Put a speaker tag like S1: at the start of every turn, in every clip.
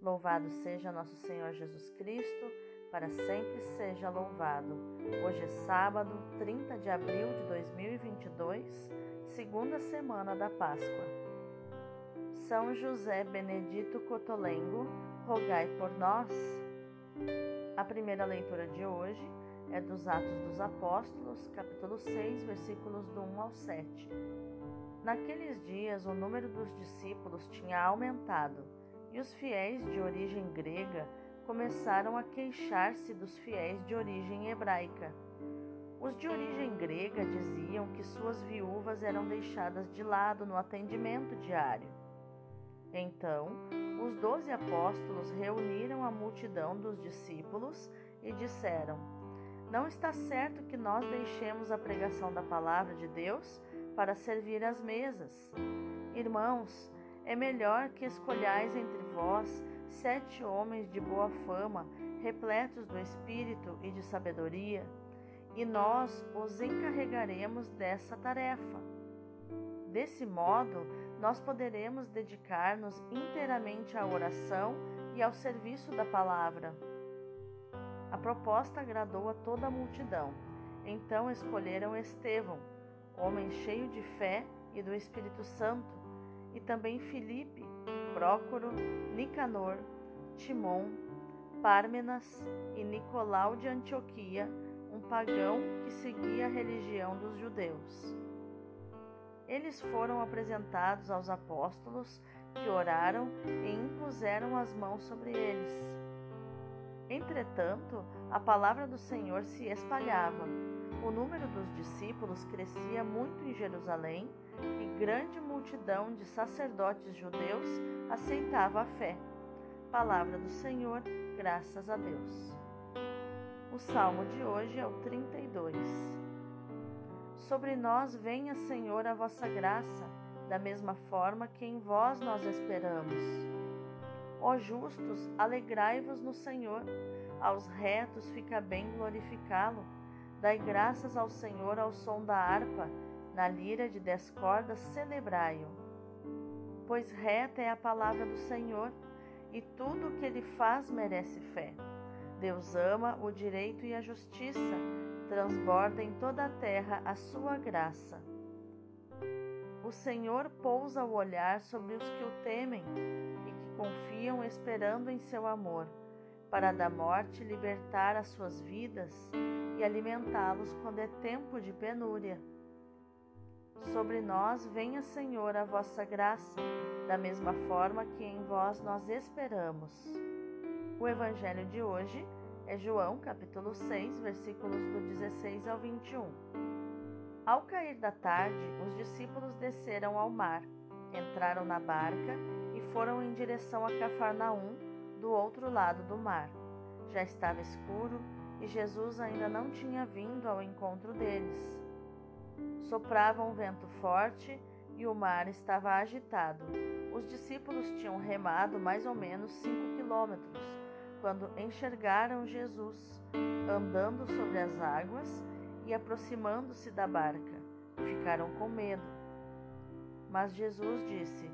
S1: Louvado seja nosso Senhor Jesus Cristo, para sempre seja louvado. Hoje é sábado, 30 de abril de 2022, segunda semana da Páscoa. São José Benedito Cotolengo, rogai por nós. A primeira leitura de hoje é dos Atos dos Apóstolos, capítulo 6, versículos do 1 ao 7. Naqueles dias, o número dos discípulos tinha aumentado e os fiéis de origem grega começaram a queixar-se dos fiéis de origem hebraica. Os de origem grega diziam que suas viúvas eram deixadas de lado no atendimento diário. Então, os doze apóstolos reuniram a multidão dos discípulos e disseram: Não está certo que nós deixemos a pregação da palavra de Deus para servir às mesas. Irmãos, é melhor que escolhais entre vós sete homens de boa fama, repletos do espírito e de sabedoria, e nós os encarregaremos dessa tarefa. Desse modo, nós poderemos dedicar-nos inteiramente à oração e ao serviço da palavra. A proposta agradou a toda a multidão. Então escolheram Estevão, homem cheio de fé e do Espírito Santo, e também Filipe, Prócoro, Nicanor, Timon, Pármenas e Nicolau de Antioquia, um pagão que seguia a religião dos judeus. Eles foram apresentados aos apóstolos, que oraram e impuseram as mãos sobre eles. Entretanto, a palavra do Senhor se espalhava. O número dos discípulos crescia muito em Jerusalém e grande multidão de sacerdotes judeus aceitava a fé. Palavra do Senhor, graças a Deus. O salmo de hoje é o 32. Sobre nós venha, Senhor, a vossa graça, da mesma forma que em vós nós esperamos. Ó justos, alegrai-vos no Senhor, aos retos fica bem glorificá-lo. Dai graças ao Senhor ao som da harpa na lira de dez cordas celebrai-o. Pois reta é a palavra do Senhor, e tudo o que ele faz merece fé. Deus ama o direito e a justiça, transborda em toda a terra a sua graça. O Senhor pousa o olhar sobre os que o temem e que confiam esperando em seu amor, para da morte libertar as suas vidas e alimentá-los quando é tempo de penúria. Sobre nós venha, Senhor, a vossa graça, da mesma forma que em vós nós esperamos. O evangelho de hoje é João, capítulo 6, versículos do 16 ao 21. Ao cair da tarde, os discípulos desceram ao mar, entraram na barca e foram em direção a Cafarnaum, do outro lado do mar. Já estava escuro e Jesus ainda não tinha vindo ao encontro deles. Soprava um vento forte e o mar estava agitado. Os discípulos tinham remado mais ou menos cinco quilômetros quando enxergaram Jesus andando sobre as águas e aproximando-se da barca. Ficaram com medo. Mas Jesus disse: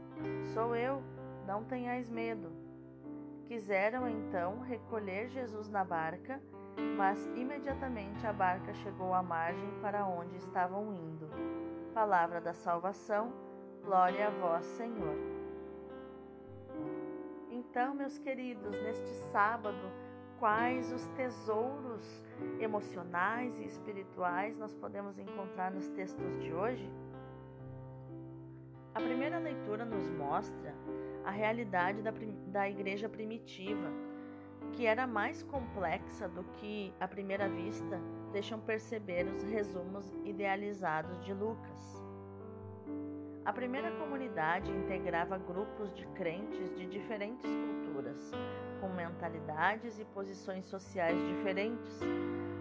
S1: Sou eu, não tenhais medo. Quiseram então recolher Jesus na barca mas imediatamente a barca chegou à margem para onde estavam indo. Palavra da salvação, glória a vós, Senhor. Então, meus queridos, neste sábado, quais os tesouros emocionais e espirituais nós podemos encontrar nos textos de hoje? A primeira leitura nos mostra a realidade da, da igreja primitiva que era mais complexa do que, à primeira vista, deixam perceber os resumos idealizados de Lucas. A primeira comunidade integrava grupos de crentes de diferentes culturas, com mentalidades e posições sociais diferentes.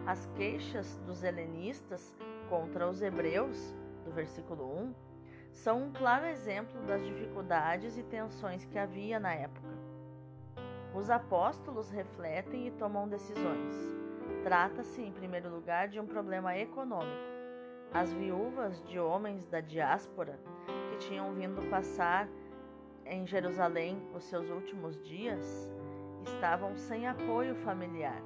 S1: As queixas dos helenistas contra os hebreus, do versículo 1, são um claro exemplo das dificuldades e tensões que havia na época. Os apóstolos refletem e tomam decisões. Trata-se, em primeiro lugar, de um problema econômico. As viúvas de homens da diáspora que tinham vindo passar em Jerusalém os seus últimos dias, estavam sem apoio familiar.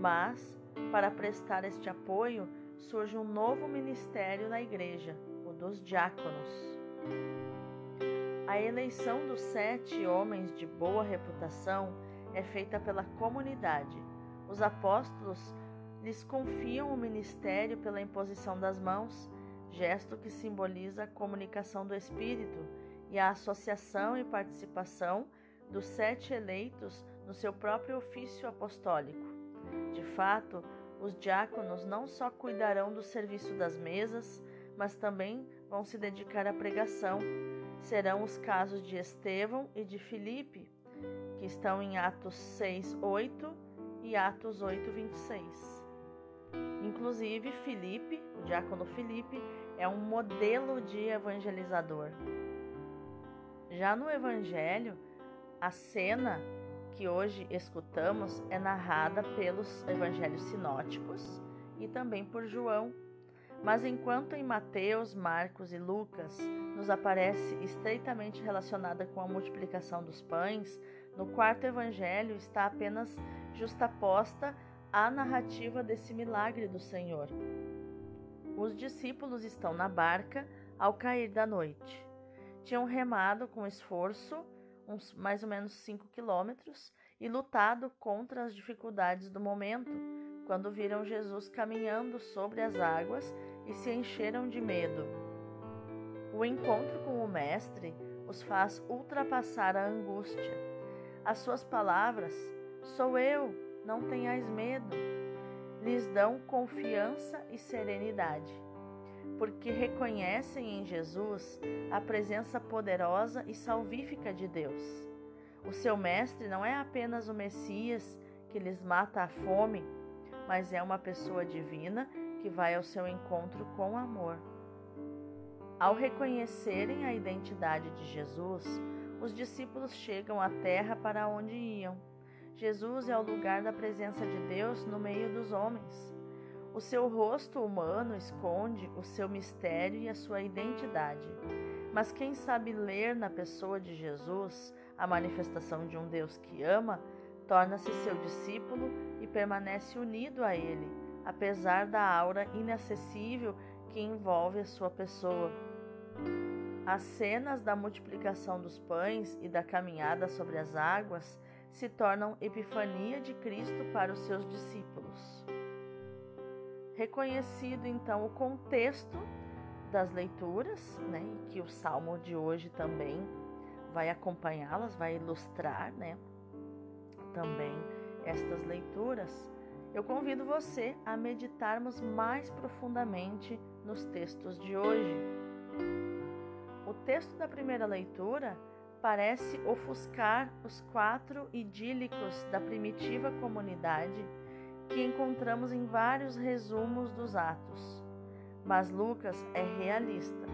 S1: Mas, para prestar este apoio, surge um novo ministério na igreja, o dos diáconos. A eleição dos sete homens de boa reputação é feita pela comunidade. Os apóstolos lhes confiam o ministério pela imposição das mãos, gesto que simboliza a comunicação do Espírito e a associação e participação dos sete eleitos no seu próprio ofício apostólico. De fato, os diáconos não só cuidarão do serviço das mesas, mas também vão se dedicar à pregação. Serão os casos de Estevão e de Filipe, que estão em Atos 6, 8 e Atos 8, 26. Inclusive, Filipe, o diácono Filipe, é um modelo de evangelizador. Já no Evangelho, a cena que hoje escutamos é narrada pelos evangelhos sinóticos e também por João. Mas enquanto em Mateus, Marcos e Lucas nos aparece estreitamente relacionada com a multiplicação dos pães, no quarto evangelho está apenas justaposta a narrativa desse milagre do Senhor. Os discípulos estão na barca ao cair da noite. Tinham remado com esforço uns mais ou menos 5 quilômetros, e lutado contra as dificuldades do momento, quando viram Jesus caminhando sobre as águas e se encheram de medo. O encontro com o Mestre os faz ultrapassar a angústia. As suas palavras, sou eu, não tenhais medo, lhes dão confiança e serenidade porque reconhecem em Jesus a presença poderosa e salvífica de Deus. O seu mestre não é apenas o Messias que lhes mata a fome, mas é uma pessoa divina que vai ao seu encontro com amor. Ao reconhecerem a identidade de Jesus, os discípulos chegam à terra para onde iam. Jesus é o lugar da presença de Deus no meio dos homens. O seu rosto humano esconde o seu mistério e a sua identidade. Mas quem sabe ler na pessoa de Jesus a manifestação de um Deus que ama, torna-se seu discípulo e permanece unido a ele, apesar da aura inacessível que envolve a sua pessoa. As cenas da multiplicação dos pães e da caminhada sobre as águas se tornam epifania de Cristo para os seus discípulos. Reconhecido então o contexto das leituras, né, que o salmo de hoje também vai acompanhá-las, vai ilustrar, né, também estas leituras. Eu convido você a meditarmos mais profundamente nos textos de hoje. O texto da primeira leitura parece ofuscar os quatro idílicos da primitiva comunidade que encontramos em vários resumos dos Atos. Mas Lucas é realista.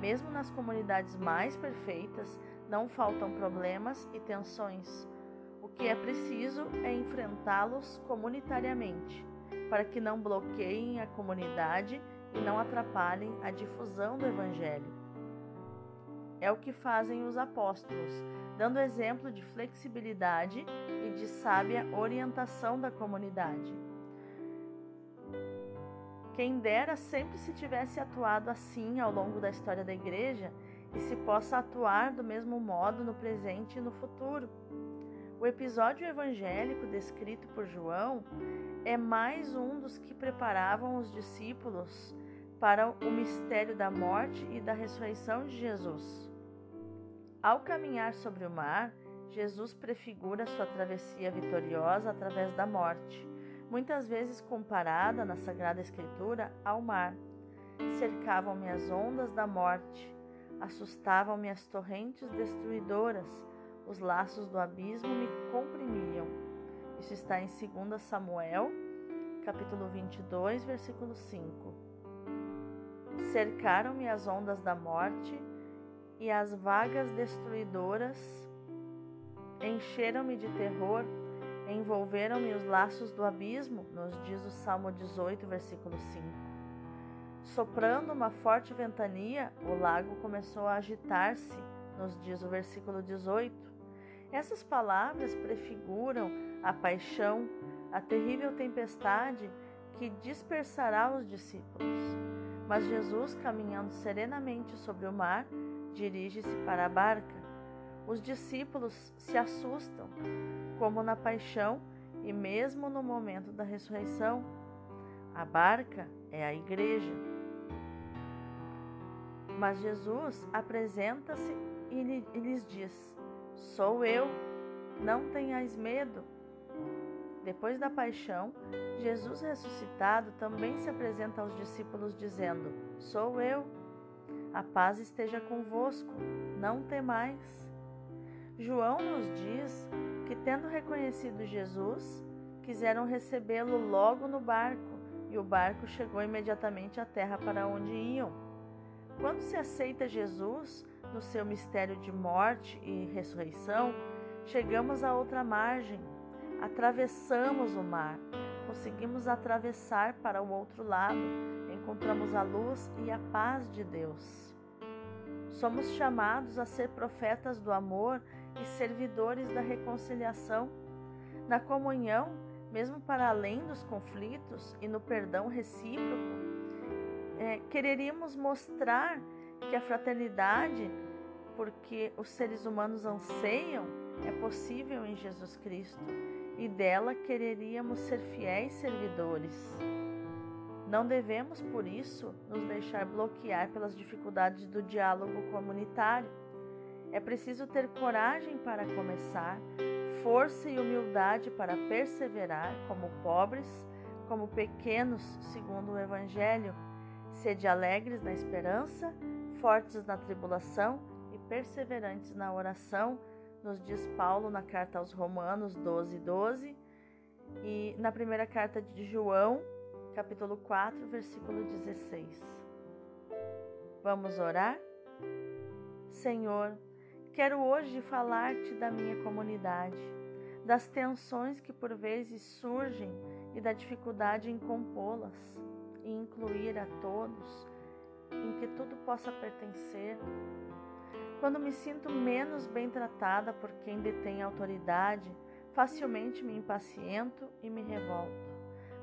S1: Mesmo nas comunidades mais perfeitas, não faltam problemas e tensões. O que é preciso é enfrentá-los comunitariamente, para que não bloqueiem a comunidade e não atrapalhem a difusão do Evangelho. É o que fazem os apóstolos, dando exemplo de flexibilidade e de sábia orientação da comunidade. Quem dera sempre se tivesse atuado assim ao longo da história da igreja e se possa atuar do mesmo modo no presente e no futuro. O episódio evangélico descrito por João é mais um dos que preparavam os discípulos para o mistério da morte e da ressurreição de Jesus. Ao caminhar sobre o mar, Jesus prefigura sua travessia vitoriosa através da morte, muitas vezes comparada na Sagrada Escritura ao mar. Cercavam-me as ondas da morte, assustavam-me as torrentes destruidoras, os laços do abismo me comprimiam. Isso está em 2 Samuel, capítulo 22, versículo 5. Cercaram-me as ondas da morte, e as vagas destruidoras encheram-me de terror, envolveram-me os laços do abismo, nos diz o Salmo 18, versículo 5. Soprando uma forte ventania, o lago começou a agitar-se nos diz o versículo 18. Essas palavras prefiguram a paixão, a terrível tempestade que dispersará os discípulos. Mas Jesus, caminhando serenamente sobre o mar, dirige-se para a barca. Os discípulos se assustam, como na paixão e mesmo no momento da ressurreição. A barca é a igreja. Mas Jesus apresenta-se e lhes diz: Sou eu, não tenhais medo. Depois da paixão, Jesus ressuscitado também se apresenta aos discípulos, dizendo: Sou eu, a paz esteja convosco, não temais. João nos diz que, tendo reconhecido Jesus, quiseram recebê-lo logo no barco, e o barco chegou imediatamente à terra para onde iam. Quando se aceita Jesus no seu mistério de morte e ressurreição, chegamos à outra margem Atravessamos o mar, conseguimos atravessar para o outro lado, encontramos a luz e a paz de Deus. Somos chamados a ser profetas do amor e servidores da reconciliação. Na comunhão, mesmo para além dos conflitos e no perdão recíproco, é, quereríamos mostrar que a fraternidade, porque os seres humanos anseiam, é possível em Jesus Cristo e dela quereríamos ser fiéis servidores. Não devemos, por isso, nos deixar bloquear pelas dificuldades do diálogo comunitário. É preciso ter coragem para começar, força e humildade para perseverar, como pobres, como pequenos, segundo o Evangelho. Sede alegres na esperança, fortes na tribulação e perseverantes na oração nos diz Paulo na carta aos Romanos 12, 12 e na primeira carta de João, capítulo 4, versículo 16. Vamos orar? Senhor, quero hoje falar-te da minha comunidade, das tensões que por vezes surgem e da dificuldade em compô-las e incluir a todos, em que tudo possa pertencer quando me sinto menos bem tratada por quem detém autoridade, facilmente me impaciento e me revolto.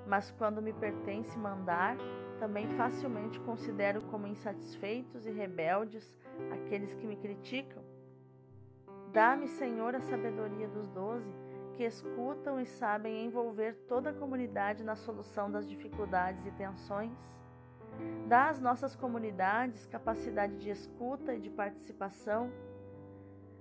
S1: Mas quando me pertence mandar, também facilmente considero como insatisfeitos e rebeldes aqueles que me criticam. Dá-me, Senhor, a sabedoria dos doze, que escutam e sabem envolver toda a comunidade na solução das dificuldades e tensões. Dá às nossas comunidades capacidade de escuta e de participação.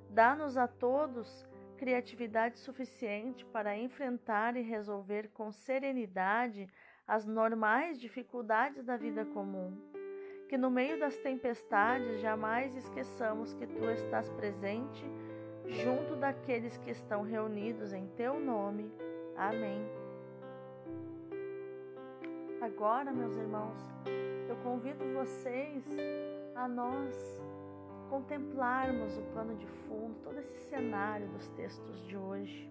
S1: Dá-nos a todos criatividade suficiente para enfrentar e resolver com serenidade as normais dificuldades da vida comum. Que no meio das tempestades jamais esqueçamos que tu estás presente junto daqueles que estão reunidos em teu nome. Amém. Agora, meus irmãos, eu convido vocês a nós contemplarmos o pano de fundo, todo esse cenário dos textos de hoje.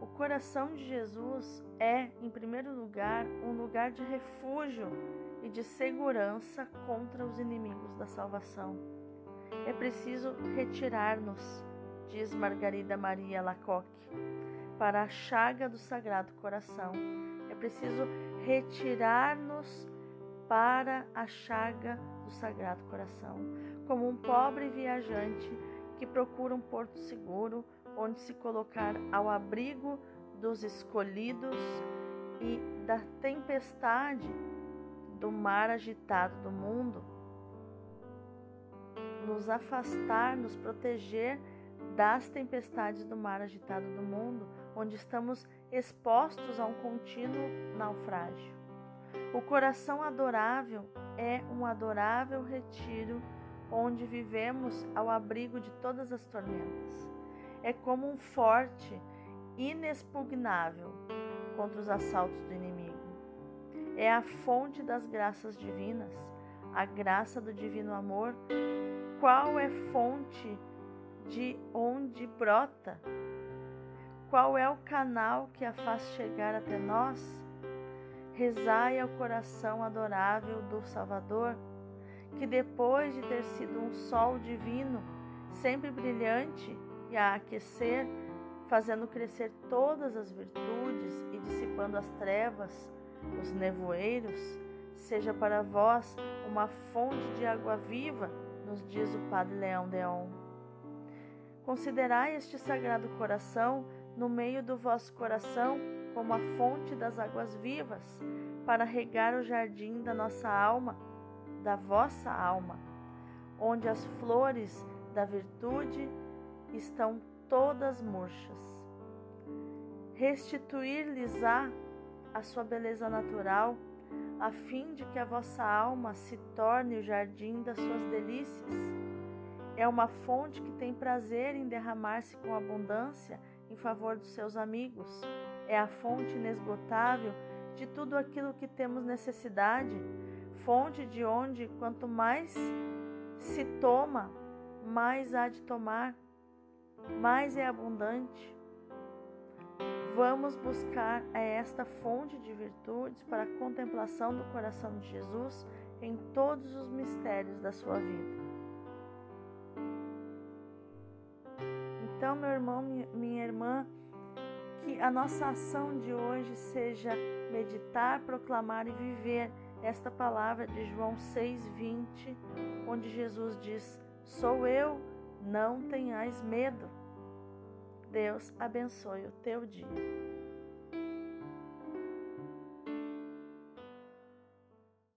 S1: O coração de Jesus é, em primeiro lugar, um lugar de refúgio e de segurança contra os inimigos da salvação. É preciso retirar-nos, diz Margarida Maria Lacoque para a chaga do Sagrado Coração. É preciso retirar-nos para a chaga do Sagrado Coração, como um pobre viajante que procura um porto seguro onde se colocar ao abrigo dos escolhidos e da tempestade do mar agitado do mundo, nos afastar, nos proteger das tempestades do mar agitado do mundo, onde estamos expostos a um contínuo naufrágio. O coração adorável é um adorável retiro onde vivemos ao abrigo de todas as tormentas. É como um forte inexpugnável contra os assaltos do inimigo. É a fonte das graças divinas, a graça do divino amor. Qual é fonte de onde brota qual é o canal que a faz chegar até nós? Rezai ao coração adorável do Salvador, que depois de ter sido um sol divino, sempre brilhante e a aquecer, fazendo crescer todas as virtudes e dissipando as trevas, os nevoeiros, seja para vós uma fonte de água viva, nos diz o Padre Leão Deon. Considerai este sagrado coração no meio do vosso coração como a fonte das águas vivas, para regar o jardim da nossa alma, da vossa alma, onde as flores da virtude estão todas murchas. Restituir-lhes-á a sua beleza natural, a fim de que a vossa alma se torne o jardim das suas delícias. É uma fonte que tem prazer em derramar-se com abundância em favor dos seus amigos. É a fonte inesgotável de tudo aquilo que temos necessidade, fonte de onde, quanto mais se toma, mais há de tomar, mais é abundante. Vamos buscar esta fonte de virtudes para a contemplação do coração de Jesus em todos os mistérios da sua vida. Então, meu irmão, minha irmã, que a nossa ação de hoje seja meditar, proclamar e viver esta palavra de João 6:20, onde Jesus diz: "Sou eu, não tenhais medo". Deus abençoe o teu dia.